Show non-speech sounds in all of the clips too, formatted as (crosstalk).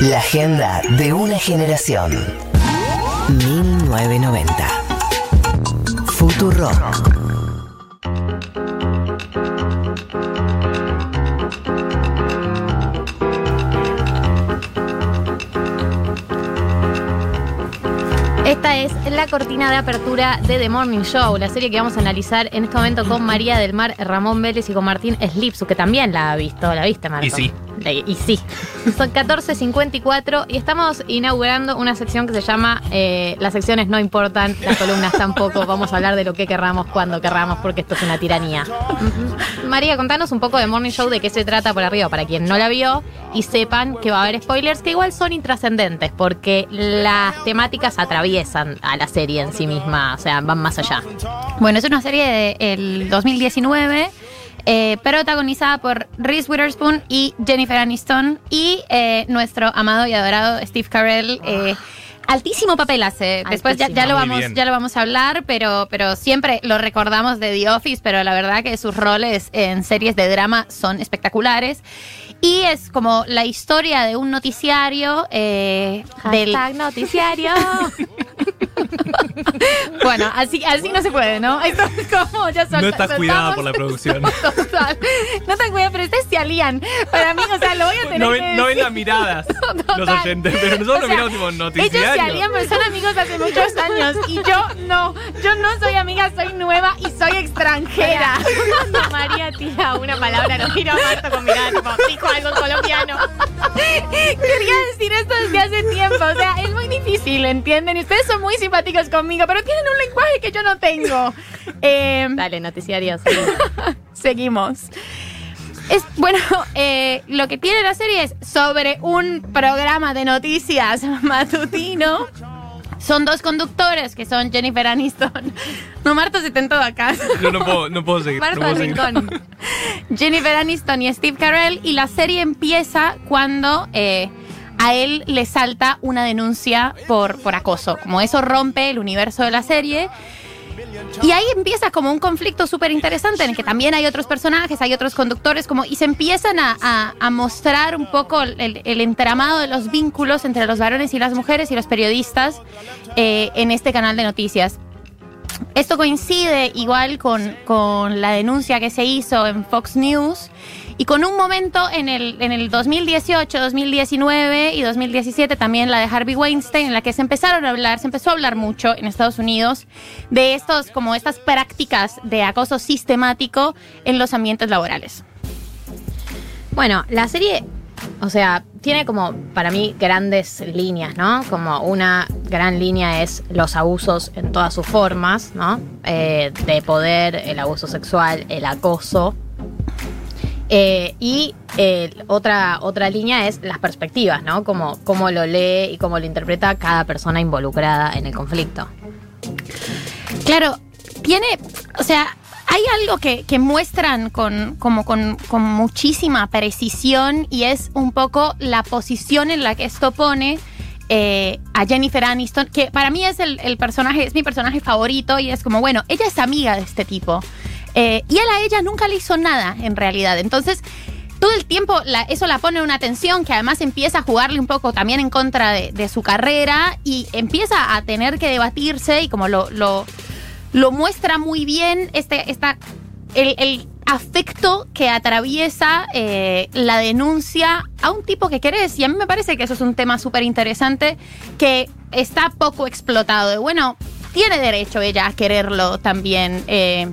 La agenda de una generación. 1990. Futuro. Esta es la cortina de apertura de The Morning Show, la serie que vamos a analizar en este momento con María del Mar, Ramón Vélez y con Martín Slipsu, que también la ha visto. ¿La viste, Martín? Y sí. Y sí. Son 14.54 y estamos inaugurando una sección que se llama eh, Las secciones no importan, las columnas tampoco. Vamos a hablar de lo que querramos, cuando querramos, porque esto es una tiranía. María, contanos un poco de Morning Show, de qué se trata por arriba, para quien no la vio y sepan que va a haber spoilers que igual son intrascendentes, porque las temáticas atraviesan a la serie en sí misma, o sea, van más allá. Bueno, es una serie del 2019. Eh, protagonizada por Reese Witherspoon y Jennifer Aniston y eh, nuestro amado y adorado Steve Carell. eh, altísimo papel hace. Después ya, ya lo vamos, ya lo vamos a hablar, pero, pero siempre lo recordamos de The Office, pero la verdad que sus roles en series de drama son espectaculares. Y es como la historia de un noticiario eh, del noticiario. (laughs) Bueno, así, así no se puede, ¿no? (laughs) Esto es como ya sol- No estás cuidada por la producción. (laughs) Total. No están cuidados, pero ustedes se alían. Para mí, o sea, lo voy a tener No que ven, no ven las miradas los Total. oyentes, pero nosotros O sea, miramos tipo Ellos se alían, pero son amigos hace muchos años. Y yo no. Yo no soy amiga, soy nueva y soy extranjera. (laughs) Cuando María tira una palabra, lo miro a Marto con mirada tipo, dijo algo colombiano. Quería decir esto desde hace tiempo. O sea, es muy difícil, ¿entienden? Y ustedes son muy simpáticos conmigo, pero tienen un lenguaje que yo no tengo. (laughs) Eh, Dale, noticiario. sí. (laughs) Seguimos. Es, bueno, (laughs) eh, lo que tiene la serie es sobre un programa de noticias (laughs) matutino. Son dos conductores que son Jennifer Aniston. (laughs) No, Marta se tentó acá. Yo no puedo, no puedo seguir. no Marto puedo del seguir. Rincón. Jennifer Aniston y Steve Carell. Y la serie empieza cuando eh, a él le salta una denuncia por, por acoso. Como eso rompe el universo de la serie. Y ahí empieza como un conflicto súper interesante en el que también hay otros personajes, hay otros conductores, como, y se empiezan a, a- mostrar un poco el, el entramado de los vínculos entre los varones y las mujeres y los periodistas eh, en este canal de noticias. Esto coincide igual con, con la denuncia que se hizo en Fox News y con un momento en el, en el 2018, 2019 y 2017 también la de Harvey Weinstein en la que se empezaron a hablar, se empezó a hablar mucho en Estados Unidos de estos, como estas prácticas de acoso sistemático en los ambientes laborales. Bueno, la serie, o sea, tiene como para mí grandes líneas, ¿no? Como una gran línea es los abusos en todas sus formas, ¿no? Eh, de poder, el abuso sexual, el acoso. Eh, y eh, otra, otra línea es las perspectivas, ¿no? Como cómo lo lee y cómo lo interpreta cada persona involucrada en el conflicto. Claro, tiene, o sea, hay algo que, muestran con, como con, con muchísima precisión y es un poco la posición en la que esto pone eh, a Jennifer Aniston, que para mí es el personaje, es mi personaje favorito y es como, bueno, ella es amiga de este tipo. Eh, y él a ella nunca le hizo nada, en realidad. Entonces, todo el tiempo la- eso la pone en una tensión que además empieza a jugarle un poco también en contra de, su carrera y empieza a tener que debatirse y como lo, lo, muestra muy bien este, esta, el, el afecto que atraviesa eh, la denuncia a un tipo que querés. Y a mí me parece que eso es un tema súper interesante que está poco explotado. De, bueno, tiene derecho ella a quererlo también. eh,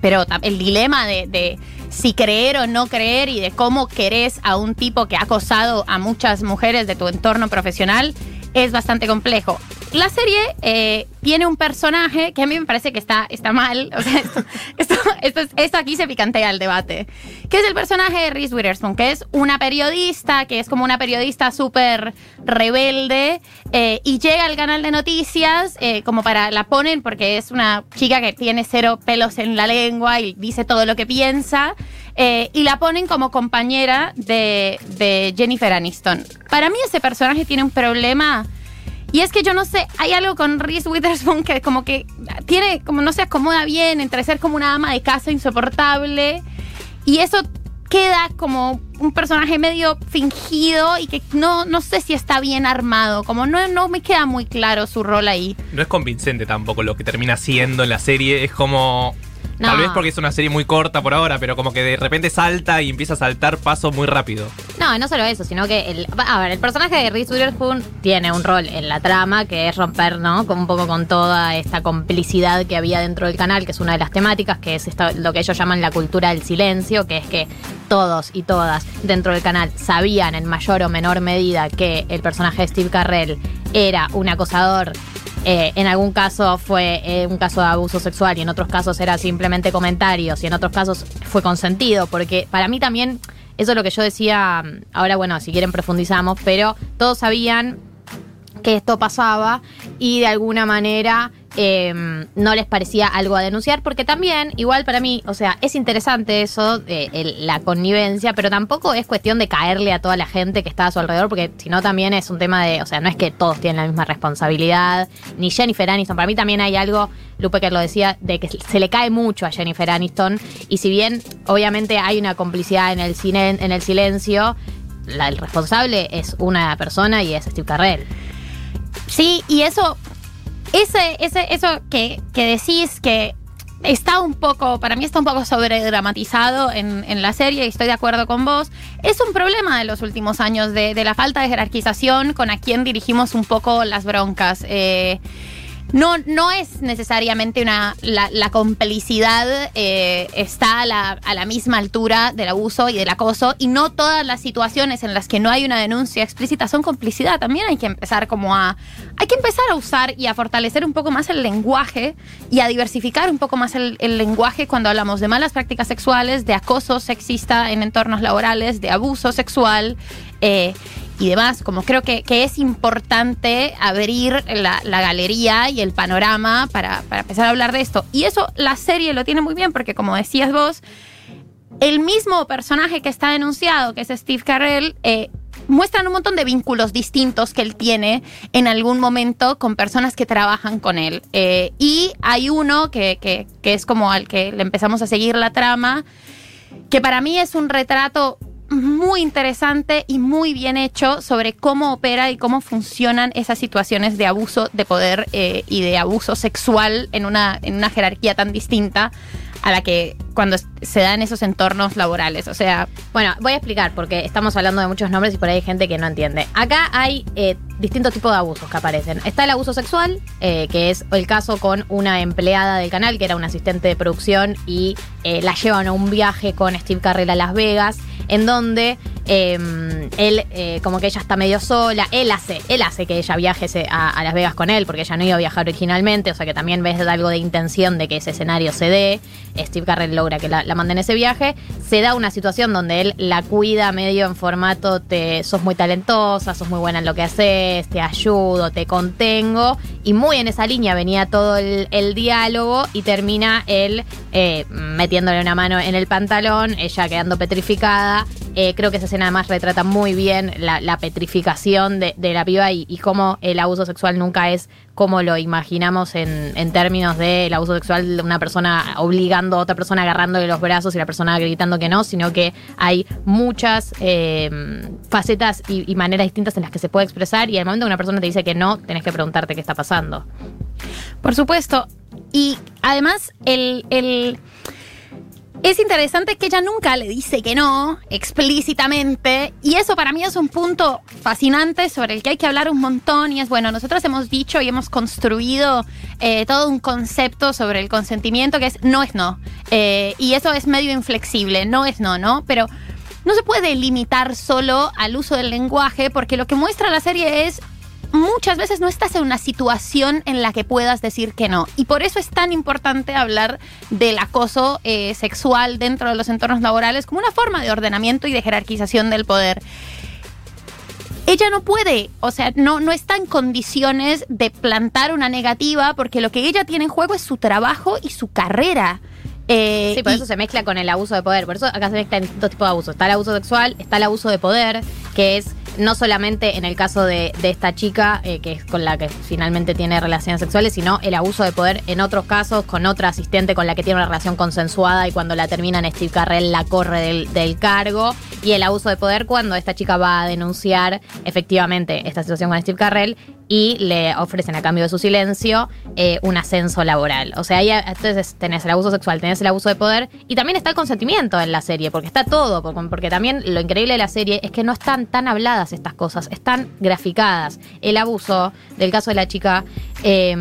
pero el dilema de, de si creer o no creer y de cómo querés a un tipo que ha acosado a muchas mujeres de tu entorno profesional es bastante complejo. La serie eh, tiene un personaje que a mí me parece que está, está mal. O sea, esto, esto, esto, es- esto aquí se picantea el debate. Que es el personaje de Reese Witherspoon, que es una periodista, que es como una periodista súper rebelde eh, y llega al canal de noticias eh, como para la ponen porque es una chica que tiene cero pelos en la lengua y dice todo lo que piensa y la ponen como compañera de, de Jennifer Aniston. Para mí ese personaje tiene un problema y es que yo no sé, hay algo con Reese Witherspoon que como que tiene, como no se acomoda bien entre ser como una ama de casa insoportable y eso queda como un personaje medio fingido y que no, no sé si está bien armado. Como no, no me queda muy claro su rol ahí. No es convincente tampoco lo que termina siendo en la serie. Es como. No. Tal vez porque es una serie muy corta por ahora, pero como que de repente salta y empieza a saltar paso muy rápido. No, no solo eso, sino que el, a ver, el personaje de Reese Witherspoon tiene un rol en la trama que es romper, ¿no? Con un poco con toda esta complicidad que había dentro del canal, que es una de las temáticas, que es esta- lo que ellos llaman la cultura del silencio, que es que todos y todas dentro del canal sabían en mayor o menor medida que el personaje de Steve Carrell era un acosador eh, en algún caso fue eh, un caso de abuso sexual y en otros casos era simplemente comentarios y en otros casos fue consentido, porque para mí también, eso es lo que yo decía, ahora bueno, si quieren profundizamos, pero todos sabían que esto pasaba y de alguna manera eh, no les parecía algo a denunciar, porque también, igual para mí, o sea, es interesante eso, la connivencia, pero tampoco es cuestión de caerle a toda la gente que está a su alrededor, porque si no también es un tema de, o sea, no es que todos tienen la misma responsabilidad, ni Jennifer Aniston, para mí también hay algo, Lupe que lo decía, de que se le cae mucho a Jennifer Aniston, y si bien obviamente hay una complicidad en el, cine, en el silencio, la- el responsable es una persona y es Steve Carrell. Sí, y eso, ese, ese, eso que, que decís que está un poco, para mí está un poco sobredramatizado en, en la serie y estoy de acuerdo con vos, es un problema de los últimos años, de, de la falta de jerarquización con a quién dirigimos un poco las broncas. Eh, no, no es necesariamente una. La, complicidad eh, está a la, misma altura del abuso y del acoso, y no todas las situaciones en las que no hay una denuncia explícita son complicidad. También hay que empezar como a. Hay que empezar a usar y a fortalecer un poco más el lenguaje y a diversificar un poco más el, el lenguaje cuando hablamos de malas prácticas sexuales, de acoso sexista en entornos laborales, de abuso sexual. eh, y demás, como creo que, que es importante abrir la, la galería y el panorama para, para empezar a hablar de esto. Y eso la serie lo tiene muy bien porque como decías vos, el mismo personaje que está denunciado, que es Steve Carell, eh, muestran un montón de vínculos distintos que él tiene en algún momento con personas que trabajan con él. Eh, y hay uno que, que- que es como al que le empezamos a seguir la trama, que para mí es un retrato muy interesante y muy bien hecho sobre cómo opera y cómo funcionan esas situaciones de abuso de poder eh, y de abuso sexual en una, en una jerarquía tan distinta a la que cuando se da en esos entornos laborales. O sea, Bueno, voy a explicar porque estamos hablando de muchos nombres y por ahí hay gente que no entiende. Acá hay eh, distintos tipos de abusos que aparecen. Está el abuso sexual, eh, que es el caso con una empleada del canal, que era una asistente de producción, y eh, la llevan a un viaje con Steve Carrell a Las Vegas, en donde eh, él, eh, como que ella está medio sola, él hace, él hace que ella viaje a Las Vegas con él, porque ella no iba a viajar originalmente, o sea que también ves algo de intención de que ese escenario se dé. Steve Carrell logra que la, la manden ese viaje. Se da una situación donde él la cuida medio en formato, te, sos muy talentosa, sos muy buena en lo que haces, te ayudo, te contengo. Y muy en esa línea venía todo el, diálogo y termina él eh, metiéndole una mano en el pantalón, ella quedando petrificada. Eh, creo que esa escena además retrata muy bien la, petrificación de, de la piba y, cómo el abuso sexual nunca es como lo imaginamos en, términos del abuso sexual de una persona obligando a otra persona agarrándole los brazos y la persona gritando que no, sino que hay muchas eh, facetas y, maneras distintas en las que se puede expresar y al momento que una persona te dice que no, tenés que preguntarte qué está pasando. Por supuesto. Y además, el- es interesante que ella nunca le dice que no explícitamente. Y eso para mí es un punto fascinante sobre el que hay que hablar un montón. Y es bueno, nosotros hemos dicho y hemos construido eh, todo un concepto sobre el consentimiento que es no es no. Eh, y eso es medio inflexible, no es no, ¿no? Pero no se puede limitar solo al uso del lenguaje porque lo que muestra la serie es muchas veces no estás en una situación en la que puedas decir que no. Y por eso es tan importante hablar del acoso eh, sexual dentro de los entornos laborales como una forma de ordenamiento y de jerarquización del poder. Ella no puede, o sea, no, no está en condiciones de plantar una negativa porque lo que ella tiene en juego es su trabajo y su carrera. Eh, Sí, por y- eso se mezcla con el abuso de poder. Por eso acá se mezclan distintos tipos de abusos. Está el abuso sexual, está el abuso de poder, que es no solamente en el caso de, esta chica, eh, que es con la que finalmente tiene relaciones sexuales, sino el abuso de poder en otros casos con otra asistente con la que tiene una relación consensuada y cuando la terminan Steve Carrell la corre del, del cargo. Y el abuso de poder cuando esta chica va a denunciar efectivamente esta situación con Steve Carrell y le ofrecen a cambio de su silencio eh, un ascenso laboral. O sea, ahí entonces tenés el abuso sexual, tenés el abuso de poder y también está el consentimiento en la serie, porque está todo, porque también lo increíble de la serie es que no están tan habladas estas cosas, están graficadas. El abuso del caso de la chica, eh,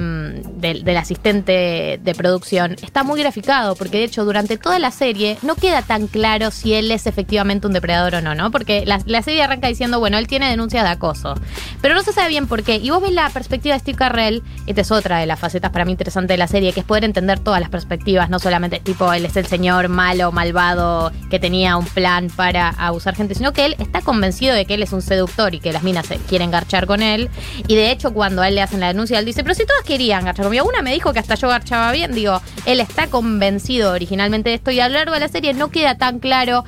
del, asistente de producción, está muy graficado, porque de hecho durante toda la serie no queda tan claro si él es efectivamente un depredador o no, ¿no? Porque la, serie arranca diciendo, bueno, él tiene denuncias de acoso, pero no se sabe bien por qué. Y vos ves la perspectiva de Steve Carrell, esta es otra de las facetas para mí interesantes de la serie, que es poder entender todas las perspectivas, no solamente tipo él es el señor malo, malvado, que tenía un plan para abusar gente, sino que él está convencido de que él es un seductor y que las minas quieren garchar con él. Y de hecho, cuando a él le hacen la denuncia, él dice, pero si todas querían garchar conmigo, una me dijo que hasta yo garchaba bien, digo, él está convencido originalmente de esto y a lo largo de la serie no queda tan claro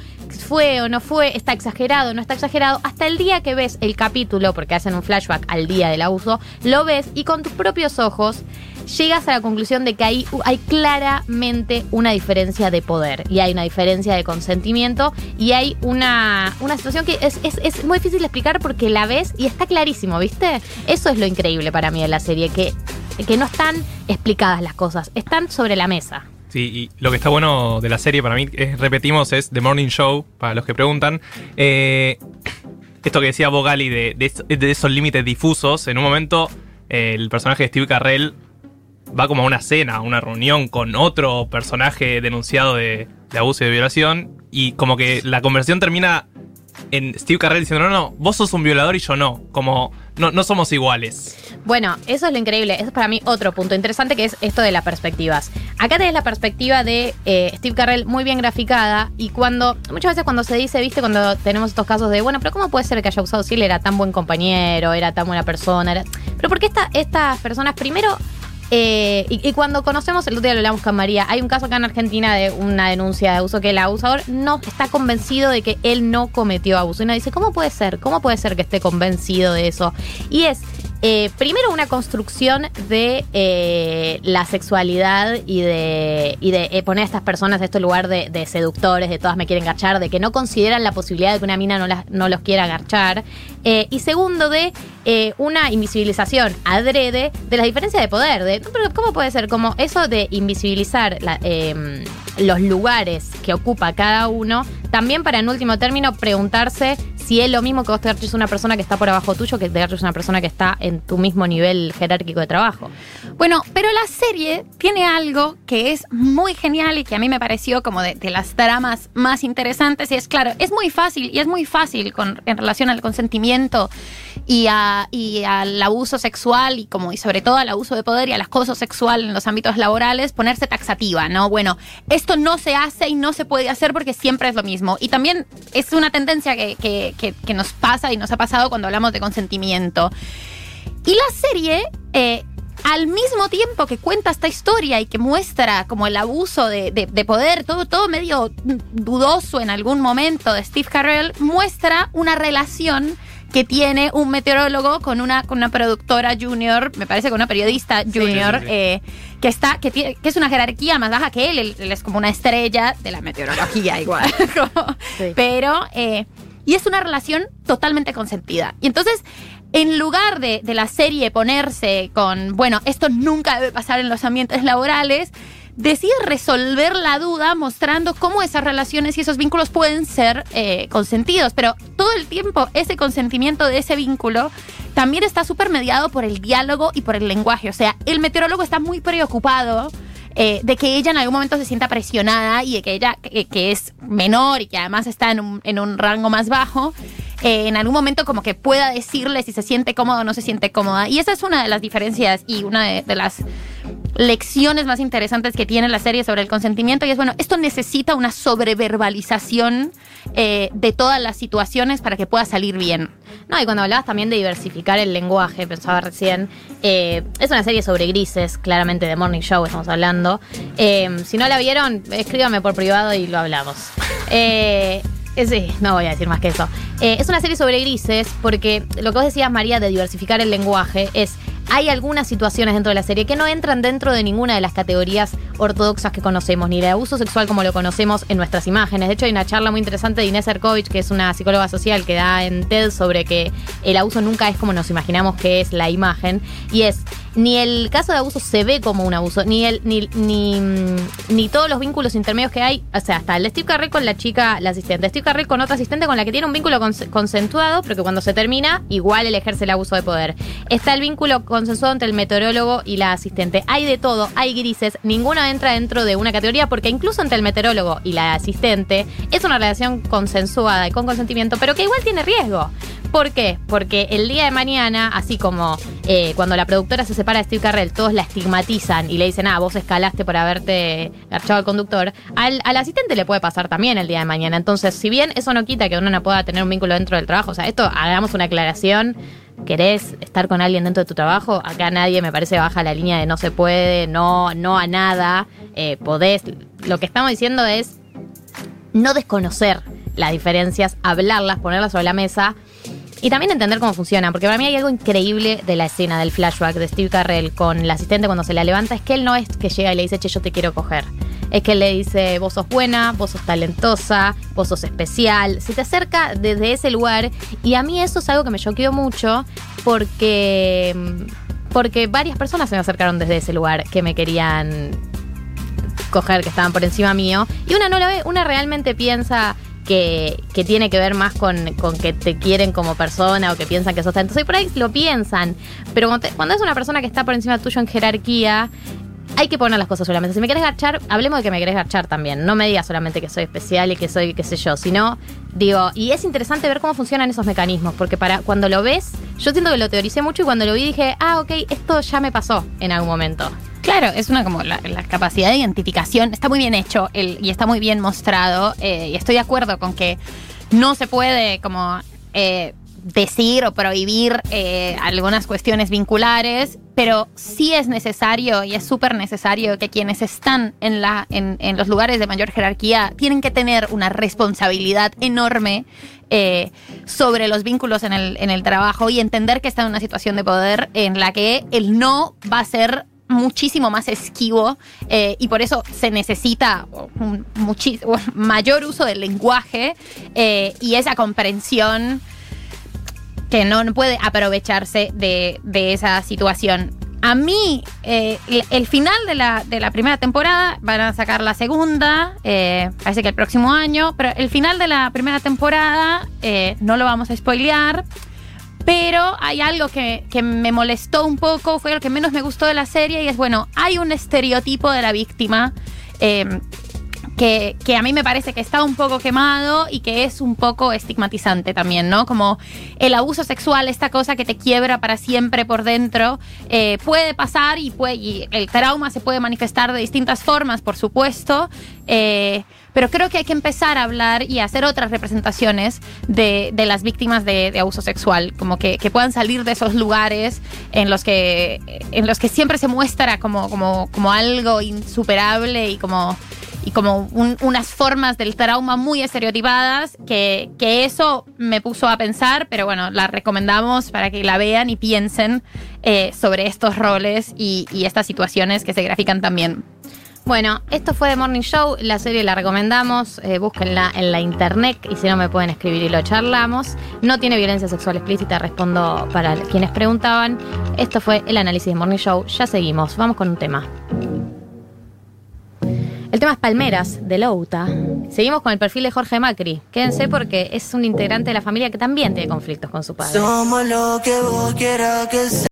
fue o no fue, está exagerado, no está exagerado, hasta el día que ves el capítulo, porque hacen un flashback al día del abuso, lo ves y con tus propios ojos llegas a la conclusión de que hay, hay claramente una diferencia de poder y hay una diferencia de consentimiento y hay una, una situación que es, es, es muy difícil de explicar porque la ves y está clarísimo, ¿viste? Eso es lo increíble para mí de la serie, que, que no están explicadas las cosas, están sobre la mesa. Sí, y lo que está bueno de la serie para mí, repetimos, es The Morning Show, para los que preguntan. Eh, esto que decía Bogali de, de, de esos límites difusos, en un momento eh, el personaje de Steve Carrell va como a una cena, a una reunión con otro personaje denunciado de, abuso y de violación, y como que la conversación termina en Steve Carrell diciendo, no, no, vos sos un violador y yo no, como no, no somos iguales. Bueno, eso es lo increíble. Eso es para mí otro punto interesante que es esto de las perspectivas. Acá tenés la perspectiva de eh, Steve Carrell muy bien graficada y cuando, muchas veces cuando se dice, viste, cuando tenemos estos casos de, bueno, pero ¿cómo puede ser que haya usado si era tan buen compañero, era tan buena persona? Era... Pero porque esta, estas personas, primero, eh, y, cuando conocemos, el otro día lo hablamos con María, hay un caso acá en Argentina de una denuncia de abuso que el abusador no está convencido de que él no cometió abuso. Y uno dice, ¿cómo puede ser? ¿Cómo puede ser que esté convencido de eso? Y es eh, primero una construcción de eh, la sexualidad y de, y de eh, poner a estas personas en este lugar de, seductores, de todas me quieren garchar, de que no consideran la posibilidad de que una mina no, no los quiera garchar. Eh, y segundo, de eh, una invisibilización adrede de las diferencias de poder. De, ¿Cómo puede ser? Como eso de invisibilizar la, eh, los lugares que ocupa cada uno, también para en último término preguntarse si es lo mismo que vos te garches una persona que está por abajo tuyo que te garches una persona que está en tu mismo nivel jerárquico de trabajo. Bueno, pero la serie tiene algo que es muy genial y que a mí me pareció como de, las tramas más interesantes y es claro, es muy fácil y es muy fácil con, en relación al consentimiento y, al abuso sexual y como y sobre todo al abuso de poder y al acoso sexual en los ámbitos laborales ponerse taxativa, ¿no? Bueno, esto no se hace y no se puede hacer porque siempre es lo mismo. Y también es una tendencia que, que, que, que nos pasa y nos ha pasado cuando hablamos de consentimiento. Y la serie, eh, al mismo tiempo que cuenta esta historia y que muestra como el abuso de, de, de, poder, todo, todo medio dudoso en algún momento de Steve Carell, muestra una relación que tiene un meteorólogo con una, con una productora junior, me parece con una periodista junior, sí, sí, sí. Eh, que está, que, tiene, que es una jerarquía más baja que él, él, él es como una estrella de la meteorología igual. (laughs) como, pero, eh, y es una relación totalmente consentida. Y entonces en lugar de, de, la serie ponerse con, bueno, esto nunca debe pasar en los ambientes laborales, decide resolver la duda mostrando cómo esas relaciones y esos vínculos pueden ser eh, consentidos. Pero todo el tiempo ese consentimiento de ese vínculo también está súper mediado por el diálogo y por el lenguaje. O sea, el meteorólogo está muy preocupado. Eh, de que ella en algún momento se sienta presionada y de que ella, que, que es menor y que además está en un, en un rango más bajo, eh, en algún momento como que pueda decirle si se siente cómoda o no se siente cómoda. Y esa es una de las diferencias y una de, las lecciones más interesantes que tiene la serie sobre el consentimiento y es bueno, esto necesita una sobreverbalización eh, de todas las situaciones para que pueda salir bien. No, y cuando hablabas también de diversificar el lenguaje, pensaba recién, eh, es una serie sobre grises, claramente de Morning Show estamos hablando. Si no la vieron, escríbame por privado y lo hablamos. Eh, sí, no voy a decir más que eso. Eh, es una serie sobre grises porque lo que vos decías, María, de diversificar el lenguaje es hay algunas situaciones dentro de la serie que no entran dentro de ninguna de las categorías ortodoxas que conocemos, ni de abuso sexual como lo conocemos en nuestras imágenes. De hecho, hay una charla muy interesante de Inés Erkovich, que es una psicóloga social que da en TED sobre que el abuso nunca es como nos imaginamos que es la imagen. Y es, ni el caso de abuso se ve como un abuso, ni el, ni, ni, mm, ni todos los vínculos intermedios que hay. O sea, hasta el Steve Carrell con la chica, la asistente. Steve Carrell con otra asistente con la que tiene un vínculo cons- consensuado, pero que cuando se termina, igual él ejerce el abuso de poder. Está el vínculo consensuado entre el meteorólogo y la asistente. Hay de todo, hay grises, ninguno entra dentro de una categoría, porque incluso entre el meteorólogo y la asistente es una relación consensuada y con consentimiento, pero que igual tiene riesgo. ¿Por qué? Porque el día de mañana, así como eh, cuando la productora se separa de Steve Carrell, todos la estigmatizan y le dicen, ah, vos escalaste por haberte garchado al conductor, al, asistente le puede pasar también el día de mañana. Entonces, si bien eso no quita que uno no pueda tener un vínculo dentro del trabajo, o sea, esto hagamos una aclaración. ¿Querés estar con alguien dentro de tu trabajo? Acá nadie me parece baja la línea de no se puede, no, no a nada. Eh, podés. Lo que estamos diciendo es no desconocer las diferencias, hablarlas, ponerlas sobre la mesa y también entender cómo funcionan. Porque para mí hay algo increíble de la escena del flashback de Steve Carrell con la asistente cuando se la levanta, es que él no es que llega y le dice, che, yo te quiero coger. Es que él le dice, vos sos buena, vos sos talentosa, vos sos especial. Se te acerca desde ese lugar y a mí eso es algo que me choqueó mucho porque, porque varias personas se me acercaron desde ese lugar que me querían coger, que estaban por encima mío. Y una no la ve, una realmente piensa que, que tiene que ver más con, con que te quieren como persona o que piensan que sos talentoso. Y por ahí lo piensan. Pero cuando, te- cuando es una persona que está por encima tuyo en jerarquía, hay que poner las cosas mesa. Si me querés garchar, hablemos de que me querés garchar también. No me digas solamente que soy especial y que soy qué sé yo, sino digo, y es interesante ver cómo funcionan esos mecanismos, porque para cuando lo ves, yo siento que lo teoricé mucho y cuando lo vi dije, ah, ok, esto ya me pasó en algún momento. Claro, es una como la, capacidad de identificación. Está muy bien hecho el, y está muy bien mostrado. eh, y estoy de acuerdo con que no se puede como eh, decir o prohibir eh, algunas cuestiones vinculares, pero sí es necesario y es súper necesario que quienes están en, la, en, en los lugares de mayor jerarquía tienen que tener una responsabilidad enorme sobre los vínculos en el, en el trabajo y entender que están en una situación de poder en la que el no va a ser muchísimo más esquivo eh, y por eso se necesita un mayor uso del lenguaje eh, y esa comprensión que no puede aprovecharse de, esa situación. A mí, eh, el, final de la, de la primera temporada, van a sacar la segunda, eh, parece que el próximo año, pero el final de la primera temporada no lo vamos a spoilear. Pero hay algo que, que me molestó un poco, fue lo que menos me gustó de la serie, y es, bueno, hay un estereotipo de la víctima eh, que, que a mí me parece que está un poco quemado y que es un poco estigmatizante también, ¿no? Como el abuso sexual, esta cosa que te quiebra para siempre por dentro, eh, puede pasar y, puede, el trauma se puede manifestar de distintas formas, por supuesto, eh, pero creo que hay que empezar a hablar y a hacer otras representaciones de, de las víctimas de, de abuso sexual, como que, que puedan salir de esos lugares en los que, en los que siempre se muestra como, como, como algo insuperable y como y como un- unas formas del trauma muy estereotipadas, que, que eso me puso a pensar, pero bueno, la recomendamos para que la vean y piensen eh, sobre estos roles y, y estas situaciones que se grafican también. Bueno, esto fue The Morning Show, la serie la recomendamos, eh, búsquenla en la internet y si no me pueden escribir y lo charlamos. No tiene violencia sexual explícita, respondo para quienes preguntaban. Esto fue el análisis de Morning Show, ya seguimos, vamos con un tema. El tema es Palmeras, de Louta. Seguimos con el perfil de Jorge Macri. Quédense porque es un integrante de la familia que también tiene conflictos con su padre. Somos lo que vos quieras que sea.